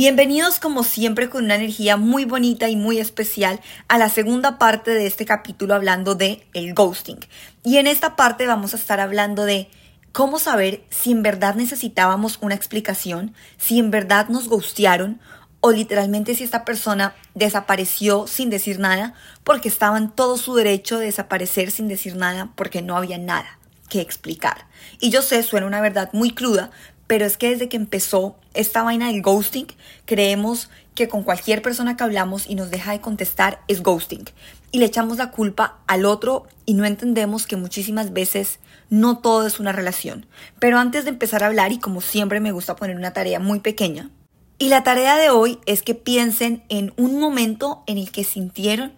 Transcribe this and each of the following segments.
Bienvenidos como siempre con una energía muy bonita y muy especial a la segunda parte de este capítulo hablando de el ghosting. Y en esta parte vamos a estar hablando de cómo saber si en verdad necesitábamos una explicación, si en verdad nos ghostearon o literalmente si esta persona desapareció sin decir nada porque estaba en todo su derecho de desaparecer sin decir nada porque no había nada que explicar. Y yo sé, suena una verdad muy cruda, pero es que desde que empezó esta vaina del ghosting, creemos que con cualquier persona que hablamos y nos deja de contestar es ghosting. Y le echamos la culpa al otro y no entendemos que muchísimas veces no todo es una relación. Pero antes de empezar a hablar, y como siempre me gusta poner una tarea muy pequeña, y la tarea de hoy es que piensen en un momento en el que sintieron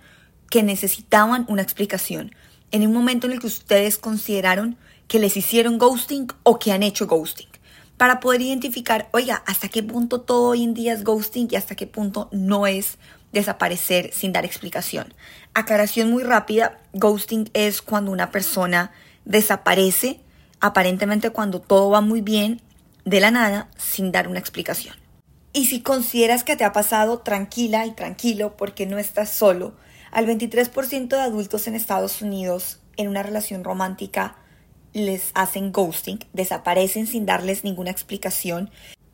que necesitaban una explicación, en un momento en el que ustedes consideraron que les hicieron ghosting o que han hecho ghosting para poder identificar, oiga, hasta qué punto todo hoy en día es ghosting y hasta qué punto no es desaparecer sin dar explicación. Aclaración muy rápida, ghosting es cuando una persona desaparece, aparentemente cuando todo va muy bien, de la nada, sin dar una explicación. Y si consideras que te ha pasado, tranquila y tranquilo porque no estás solo. Al 23% de adultos en Estados Unidos en una relación romántica les hacen ghosting, desaparecen sin darles ninguna explicación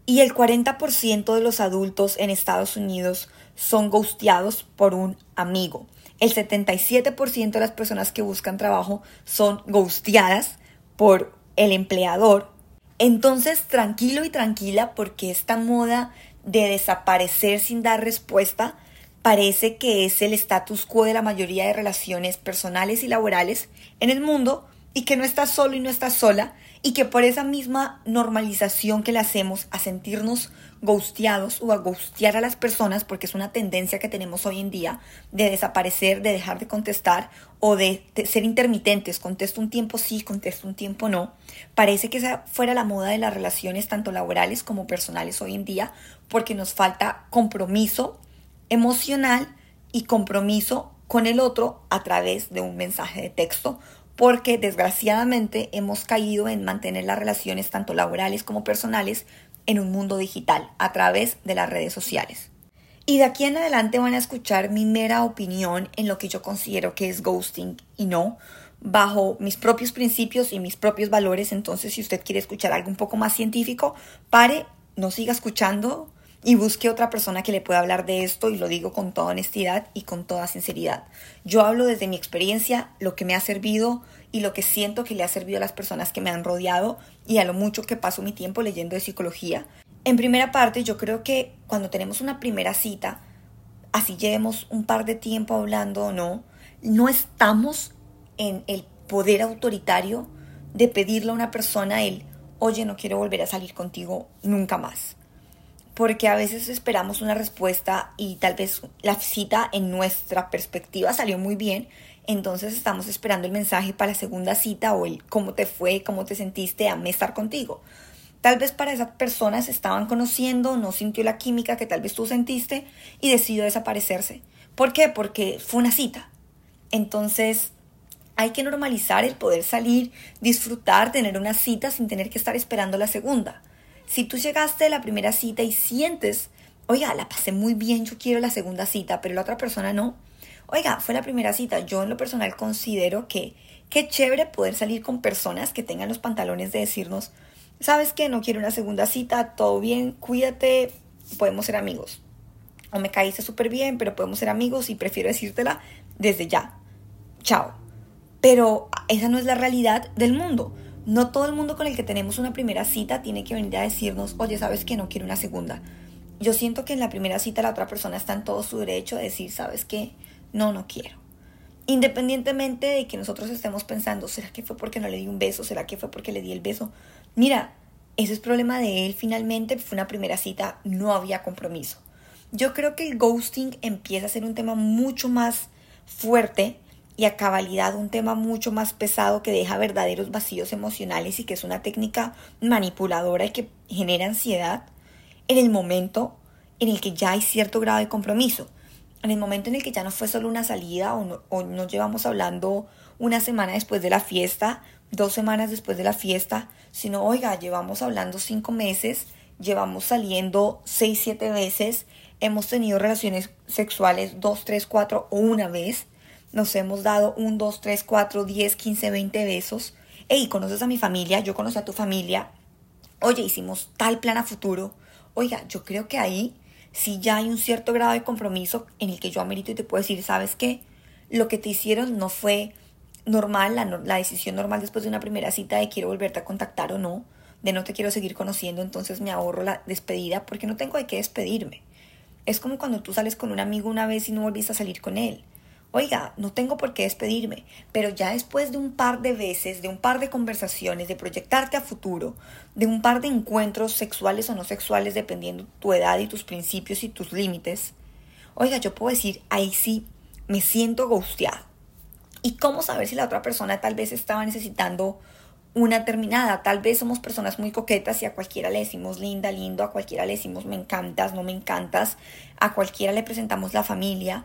y el 40% de los adultos en Estados Unidos son ghosteados por un amigo. El 77% de las personas que buscan trabajo son ghosteadas por el empleador. Entonces, tranquilo y tranquila porque esta moda de desaparecer sin dar respuesta parece que es el status quo de la mayoría de relaciones personales y laborales en el mundo y que no estás solo y no estás sola y que por esa misma normalización que le hacemos a sentirnos ghosteados o a ghostear a las personas, porque es una tendencia que tenemos hoy en día de desaparecer, de dejar de contestar o de, ser intermitentes, contesto un tiempo sí, contesto un tiempo no, parece que esa fuera la moda de las relaciones tanto laborales como personales hoy en día, porque nos falta compromiso emocional y compromiso con el otro a través de un mensaje de texto porque desgraciadamente hemos caído en mantener las relaciones tanto laborales como personales en un mundo digital a través de las redes sociales. Y de aquí en adelante van a escuchar mi mera opinión en lo que yo considero que es ghosting y no, bajo mis propios principios y mis propios valores. Entonces, si usted quiere escuchar algo un poco más científico, pare, no siga escuchando y busque otra persona que le pueda hablar de esto y lo digo con toda honestidad y con toda sinceridad. Yo hablo desde mi experiencia, lo que me ha servido y lo que siento que le ha servido a las personas que me han rodeado y a lo mucho que paso mi tiempo leyendo de psicología. En primera parte, yo creo que cuando tenemos una primera cita, así llevemos un par de tiempo hablando o no, no estamos en el poder autoritario de pedirle a una persona el, oye, no quiero volver a salir contigo nunca más porque a veces esperamos una respuesta y tal vez la cita en nuestra perspectiva salió muy bien, entonces estamos esperando el mensaje para la segunda cita o el cómo te fue, cómo te sentiste, amé estar contigo. Tal vez para esas personas estaban conociendo, no sintió la química que tal vez tú sentiste y decidió desaparecerse. ¿Por qué? Porque fue una cita. Entonces, hay que normalizar el poder salir, disfrutar, tener una cita sin tener que estar esperando la segunda. Si tú llegaste a la primera cita y sientes, oiga, la pasé muy bien, yo quiero la segunda cita, pero la otra persona no, oiga, fue la primera cita, yo en lo personal considero que qué chévere poder salir con personas que tengan los pantalones de decirnos, sabes que no quiero una segunda cita, todo bien, cuídate, podemos ser amigos. O me caíste súper bien, pero podemos ser amigos y prefiero decírtela desde ya. Chao. Pero esa no es la realidad del mundo. No todo el mundo con el que tenemos una primera cita tiene que venir a decirnos, oye, sabes que no quiero una segunda. Yo siento que en la primera cita la otra persona está en todo su derecho a decir, sabes que no, no quiero. Independientemente de que nosotros estemos pensando, ¿será que fue porque no le di un beso? ¿Será que fue porque le di el beso? Mira, ese es problema de él finalmente, fue una primera cita, no había compromiso. Yo creo que el ghosting empieza a ser un tema mucho más fuerte y a cabalidad un tema mucho más pesado que deja verdaderos vacíos emocionales y que es una técnica manipuladora y que genera ansiedad en el momento en el que ya hay cierto grado de compromiso. En el momento en el que ya no fue solo una salida o, no, o nos llevamos hablando una semana después de la fiesta, dos semanas después de la fiesta, sino, oiga, llevamos hablando cinco meses, llevamos saliendo 6, 7 veces, hemos tenido relaciones sexuales 2, 3, 4 o una vez, nos hemos dado un, 2, 3, 4, 10, 15, 20 besos. Hey, conoces a mi familia, yo conocí a tu familia. Oye, hicimos tal plan a futuro. Oiga, yo creo que ahí sí ya hay un cierto grado de compromiso en el que yo amerito y te puedo decir, ¿sabes qué? Lo que te hicieron no fue normal, la, la decisión normal después de una primera cita de quiero volverte a contactar o no, de no te quiero seguir conociendo, entonces me ahorro la despedida porque no tengo de qué despedirme. Es como cuando tú sales con un amigo una vez y no volviste a salir con él. Oiga, no tengo por qué despedirme, pero ya después de un par de veces, de un par de conversaciones, de proyectarte a futuro, de un par de encuentros sexuales o no sexuales, dependiendo tu edad y tus principios y tus límites, oiga, yo puedo decir, ahí sí, me siento gusteado. ¿Y cómo saber si la otra persona tal vez estaba necesitando una terminada? Tal vez somos personas muy coquetas y a cualquiera le decimos linda, lindo, a cualquiera le decimos me encantas, no me encantas, a cualquiera le presentamos la familia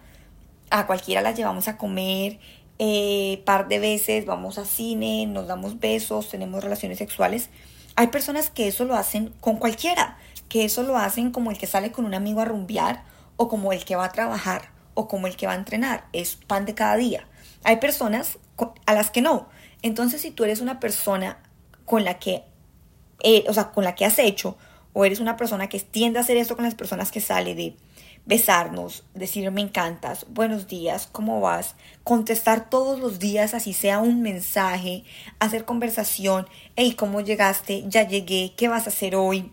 a cualquiera la llevamos a comer eh, par de veces, vamos a cine, nos damos besos, tenemos relaciones sexuales. Hay personas que eso lo hacen con cualquiera, que eso lo hacen como el que sale con un amigo a rumbear o como el que va a trabajar o como el que va a entrenar, es pan de cada día. Hay personas a las que no. Entonces, si tú eres una persona con la que, eh, o sea, con la que has hecho, o eres una persona que tiende a hacer esto con las personas que sale de besarnos, decir me encantas, buenos días, ¿cómo vas? Contestar todos los días, así sea un mensaje, hacer conversación, hey, ¿cómo llegaste? Ya llegué, ¿qué vas a hacer hoy?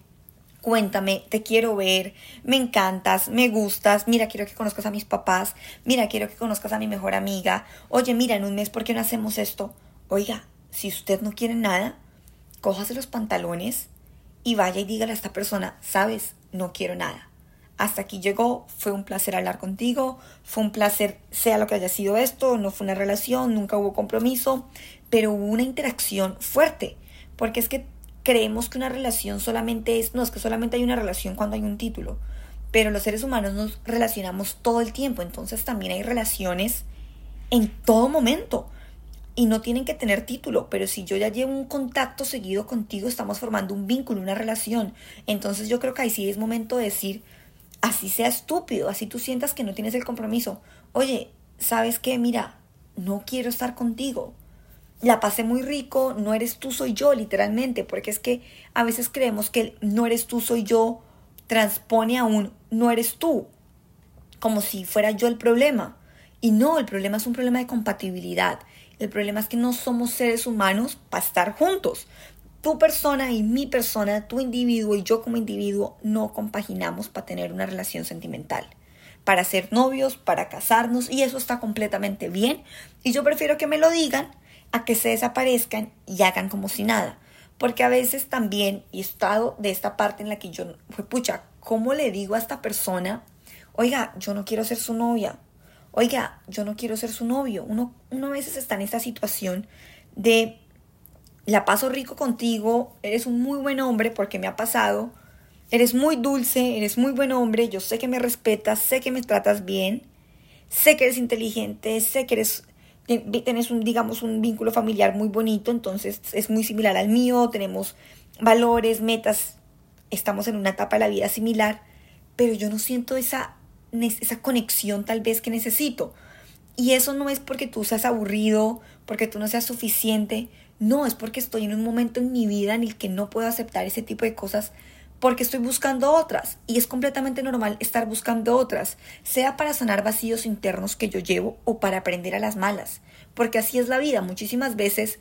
Cuéntame, te quiero ver, me encantas, me gustas, mira, quiero que conozcas a mis papás, mira, quiero que conozcas a mi mejor amiga, oye, mira, en un mes, ¿por qué no hacemos esto? Oiga, si usted no quiere nada, cójase los pantalones y vaya y dígale a esta persona, sabes, no quiero nada hasta aquí llegó, fue un placer hablar contigo, fue un placer, sea lo que haya sido esto, no fue una relación, nunca hubo compromiso, pero hubo una interacción fuerte, porque es que creemos que una relación solamente es, no, es que solamente hay una relación cuando hay un título, pero los seres humanos nos relacionamos todo el tiempo, entonces también hay relaciones en todo momento y no tienen que tener título, pero si yo ya llevo un contacto seguido contigo, estamos formando un vínculo, una relación, entonces yo creo que ahí sí es momento de decir, así sea estúpido, así tú sientas que no tienes el compromiso. Oye, ¿sabes qué? Mira, no quiero estar contigo. La pasé muy rico, no eres tú, soy yo, literalmente, porque es que a veces creemos que no eres tú, soy yo transpone a un no eres tú, como si fuera yo el problema. Y no, el problema es un problema de compatibilidad. El problema es que no somos seres humanos para estar juntos tu persona y mi persona, tu individuo y yo como individuo no compaginamos para tener una relación sentimental, para ser novios, para casarnos y eso está completamente bien y yo prefiero que me lo digan a que se desaparezcan y hagan como si nada. Porque a veces también, he estado de esta parte en la que yo, fue pucha, ¿cómo le digo a esta persona, oiga, yo no quiero ser su novia? Oiga, yo no quiero ser su novio. Uno, uno a veces está en esta situación de la paso rico contigo, eres un muy buen hombre porque me ha pasado, eres muy dulce, eres muy buen hombre, yo sé que me respetas, sé que me tratas bien, sé que eres inteligente, sé que eres tienes un digamos un vínculo familiar muy bonito, entonces es muy similar al mío, tenemos valores, metas, estamos en una etapa de la vida similar, pero yo no siento esa esa conexión tal vez que necesito. Y eso no es porque tú seas aburrido, porque tú no seas suficiente, no, es porque estoy en un momento en mi vida en el que no puedo aceptar ese tipo de cosas porque estoy buscando otras y es completamente normal estar buscando otras, sea para sanar vacíos internos que yo llevo o para aprender a las malas, porque así es la vida. Muchísimas veces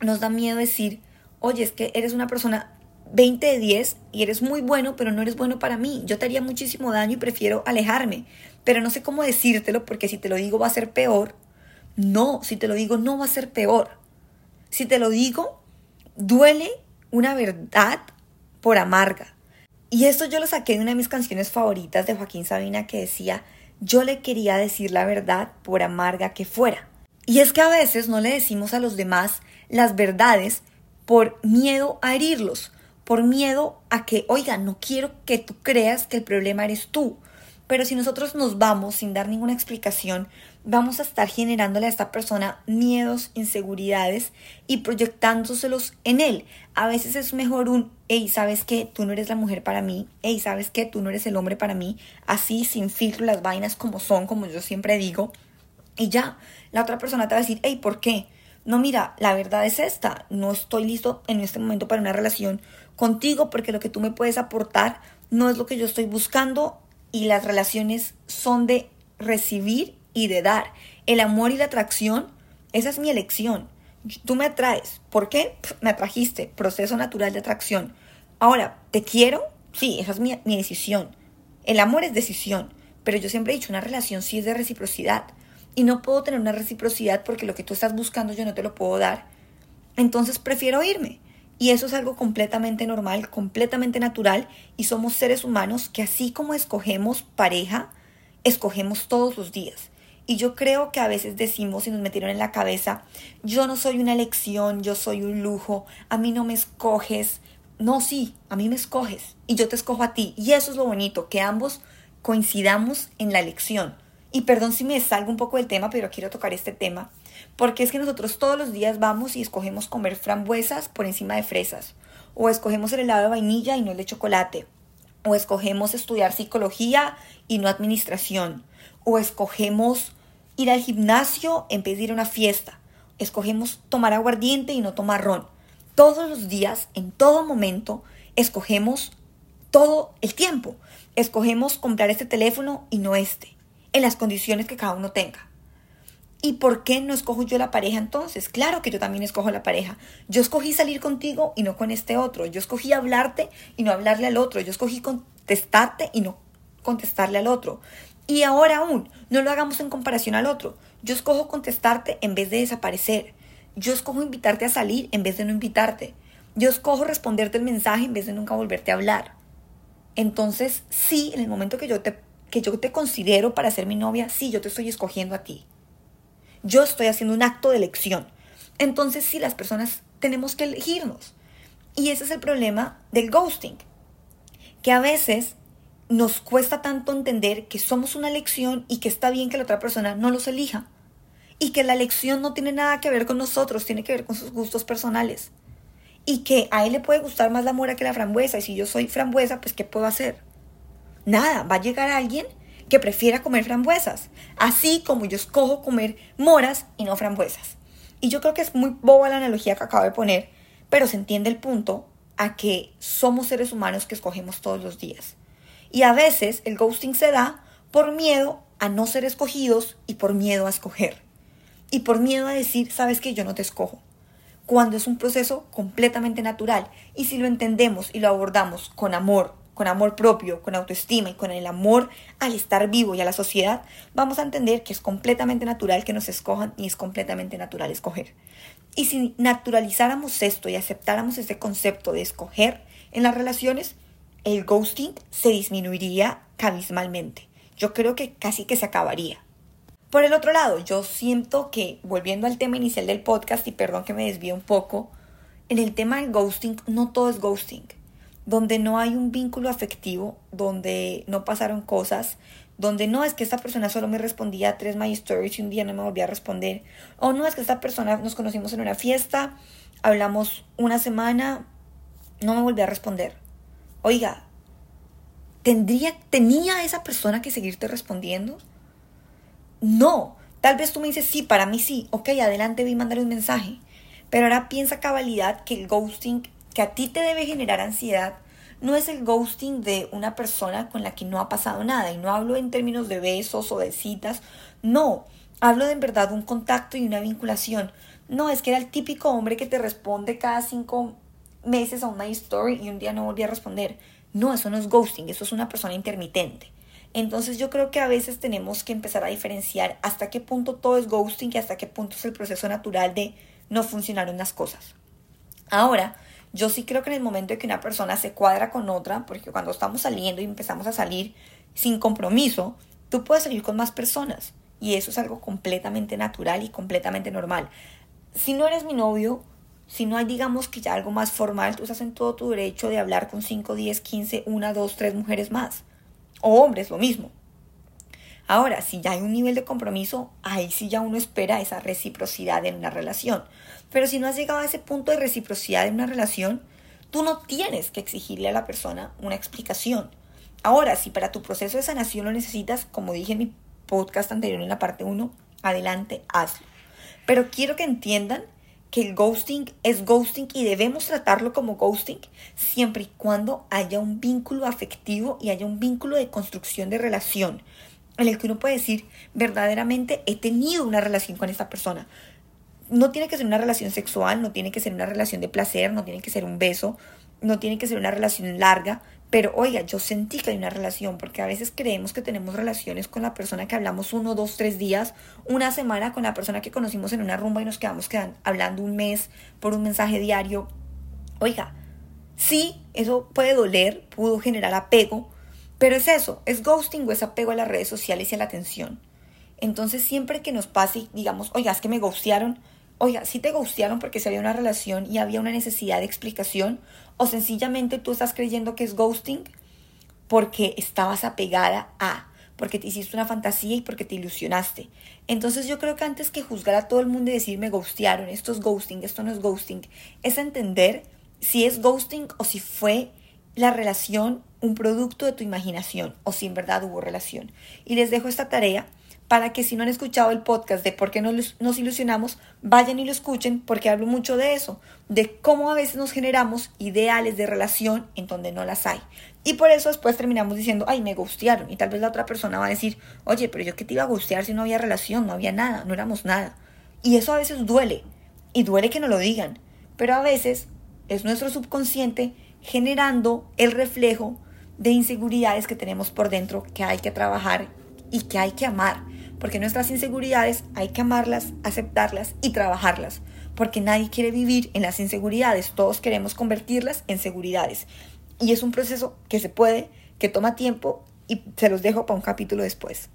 nos da miedo decir, oye, es que eres una persona 20 de 10 y eres muy bueno, pero no eres bueno para mí. Yo te haría muchísimo daño y prefiero alejarme, pero no sé cómo decírtelo porque si te lo digo va a ser peor. No, si te lo digo no va a ser peor. Si te lo digo, duele una verdad por amarga. Y esto yo lo saqué de una de mis canciones favoritas de Joaquín Sabina que decía, yo le quería decir la verdad por amarga que fuera. Y es que a veces no le decimos a los demás las verdades por miedo a herirlos, por miedo a que, oiga, no quiero que tú creas que el problema eres tú. Pero si nosotros nos vamos sin dar ninguna explicación, vamos a estar generándole a esta persona miedos, inseguridades y proyectándoselos en él. A veces es mejor un, hey, ¿sabes qué? Tú no eres la mujer para mí. Hey, ¿sabes qué? Tú no eres el hombre para mí. Así, sin filtro, las vainas como son, como yo siempre digo. Y ya, la otra persona te va a decir, hey, ¿por qué? No, mira, la verdad es esta. No estoy listo en este momento para una relación contigo porque lo que tú me puedes aportar no es lo que yo estoy buscando y las relaciones son de recibir y de dar. El amor y la atracción, esa es mi elección. Tú me atraes. ¿Por qué? Me atrajiste. Proceso natural de atracción. Ahora, ¿te quiero? Sí, esa es mi, mi decisión. El amor es decisión. Pero yo siempre he dicho, una relación sí es de reciprocidad. Y no puedo tener una reciprocidad porque lo que tú estás buscando yo no te lo puedo dar. Entonces prefiero irme. Y eso es algo completamente normal, completamente natural, y somos seres humanos que así como escogemos pareja, escogemos todos los días. Y yo creo que a veces decimos y nos metieron en la cabeza, yo no soy una elección, yo soy un lujo, a mí no me escoges. No, sí, a mí me escoges y yo te escojo a ti. Y eso es lo bonito, que ambos coincidamos en la elección. Y perdón si me salgo un poco del tema, pero quiero tocar este tema. Porque es que nosotros todos los días vamos y escogemos comer frambuesas por encima de fresas. O escogemos el helado de vainilla y no el de chocolate. O escogemos estudiar psicología y no administración. O escogemos ir al gimnasio en vez de ir a una fiesta. Escogemos tomar aguardiente y no tomar ron. Todos los días, en todo momento, escogemos todo el tiempo. Escogemos comprar este teléfono y no este, en las condiciones que cada uno tenga. ¿Y por qué no escojo yo la pareja entonces? Claro que yo también escojo la pareja. Yo escogí salir contigo y no con este otro. Yo escogí hablarte y no hablarle al otro. Yo escogí contestarte y no contestarle al otro. Y ahora aún, no lo hagamos en comparación al otro. Yo escojo contestarte en vez de desaparecer. Yo escojo invitarte a salir en vez de no invitarte. Yo escojo responderte el mensaje en vez de nunca volverte a hablar. Entonces, sí, en el momento que yo te, que yo te considero para ser mi novia, sí, yo te estoy escogiendo a ti. Yo estoy haciendo un acto de elección. Entonces sí, las personas tenemos que elegirnos. Y ese es el problema del ghosting. Que a veces nos cuesta tanto entender que somos una elección y que está bien que la otra persona no los elija. Y que la elección no tiene nada que ver con nosotros, tiene que ver con sus gustos personales. Y que a él le puede gustar más la mora que la frambuesa. Y si yo soy frambuesa, pues ¿qué puedo hacer? Nada, va a llegar alguien que prefiera comer frambuesas, así como yo escojo comer moras y no frambuesas. Y yo creo que es muy boba la analogía que acabo de poner, pero se entiende el punto a que somos seres humanos que escogemos todos los días. Y a veces el ghosting se da por miedo a no ser escogidos y por miedo a escoger. Y por miedo a decir, sabes que yo no te escojo. Cuando es un proceso completamente natural. Y si lo entendemos y lo abordamos con amor, con amor propio, con autoestima y con el amor al estar vivo y a la sociedad, vamos a entender que es completamente natural que nos escojan y es completamente natural escoger. Y si naturalizáramos esto y aceptáramos ese concepto de escoger en las relaciones, el ghosting se disminuiría cabismalmente. Yo creo que casi que se acabaría. Por el otro lado, yo siento que, volviendo al tema inicial del podcast, y perdón que me desvíe un poco, en el tema del ghosting no todo es ghosting donde no hay un vínculo afectivo, donde no pasaron cosas, donde no es que esta persona solo me respondía tres My Stories y un día no me volvía a responder, o no es que esta persona nos conocimos en una fiesta, hablamos una semana, no me volvió a responder. Oiga, ¿tendría, ¿tenía esa persona que seguirte respondiendo? No, tal vez tú me dices, sí, para mí sí, ok, adelante vi mandar un mensaje, pero ahora piensa cabalidad que el ghosting que a ti te debe generar ansiedad no es el ghosting de una persona con la que no ha pasado nada. Y no hablo en términos de besos o de citas. No, hablo de en verdad un contacto y una vinculación. No, es que era el típico hombre que te responde cada cinco meses a una story y un día no volvía a responder. No, eso no es ghosting, eso es una persona intermitente. Entonces yo creo que a veces tenemos que empezar a diferenciar hasta qué punto todo es ghosting y hasta qué punto es el proceso natural de no funcionar unas cosas. Ahora, yo sí creo que en el momento en que una persona se cuadra con otra, porque cuando estamos saliendo y empezamos a salir sin compromiso, tú puedes salir con más personas. Y eso es algo completamente natural y completamente normal. Si no eres mi novio, si no hay, digamos, que ya algo más formal, tú estás en todo tu derecho de hablar con 5, 10, 15, 1, 2, 3 mujeres más. O hombres, lo mismo. Ahora, si ya hay un nivel de compromiso, ahí sí ya uno espera esa reciprocidad en una relación. Pero si no has llegado a ese punto de reciprocidad en una relación, tú no tienes que exigirle a la persona una explicación. Ahora, si para tu proceso de sanación lo necesitas, como dije en mi podcast anterior en la parte 1, adelante, hazlo. Pero quiero que entiendan que el ghosting es ghosting y debemos tratarlo como ghosting siempre y cuando haya un vínculo afectivo y haya un vínculo de construcción de relación en el que uno puede decir verdaderamente he tenido una relación con esta persona. No tiene que ser una relación sexual, no tiene que ser una relación de placer, no tiene que ser un beso, no tiene que ser una relación larga, pero oiga, yo sentí que hay una relación, porque a veces creemos que tenemos relaciones con la persona que hablamos uno, dos, tres días, una semana con la persona que conocimos en una rumba y nos quedamos hablando un mes por un mensaje diario. Oiga, sí, eso puede doler, pudo generar apego, pero es eso, es ghosting o es apego a las redes sociales y a la atención. Entonces siempre que nos pase, digamos, oiga, es que me ghostearon, oiga, si te gustearon porque se había una relación y había una necesidad de explicación, o sencillamente tú estás creyendo que es ghosting porque estabas apegada a, porque te hiciste una fantasía y porque te ilusionaste. Entonces yo creo que antes que juzgar a todo el mundo y decir me ghostearon, esto es ghosting, esto no es ghosting, es entender si es ghosting o si fue la relación un producto de tu imaginación o si en verdad hubo relación. Y les dejo esta tarea para que si no han escuchado el podcast de por qué nos, ilusionamos, vayan y lo escuchen porque hablo mucho de eso, de cómo a veces nos generamos ideales de relación en donde no las hay. Y por eso después terminamos diciendo, ay, me gustearon. Y tal vez la otra persona va a decir, oye, pero yo qué te iba a gustear si no había relación, no había nada, no éramos nada. Y eso a veces duele. Y duele que no lo digan. Pero a veces es nuestro subconsciente generando el reflejo de inseguridades que tenemos por dentro que hay que trabajar y que hay que amar porque nuestras inseguridades hay que amarlas, aceptarlas y trabajarlas, porque nadie quiere vivir en las inseguridades, todos queremos convertirlas en seguridades. Y es un proceso que se puede, que toma tiempo y se los dejo para un capítulo después.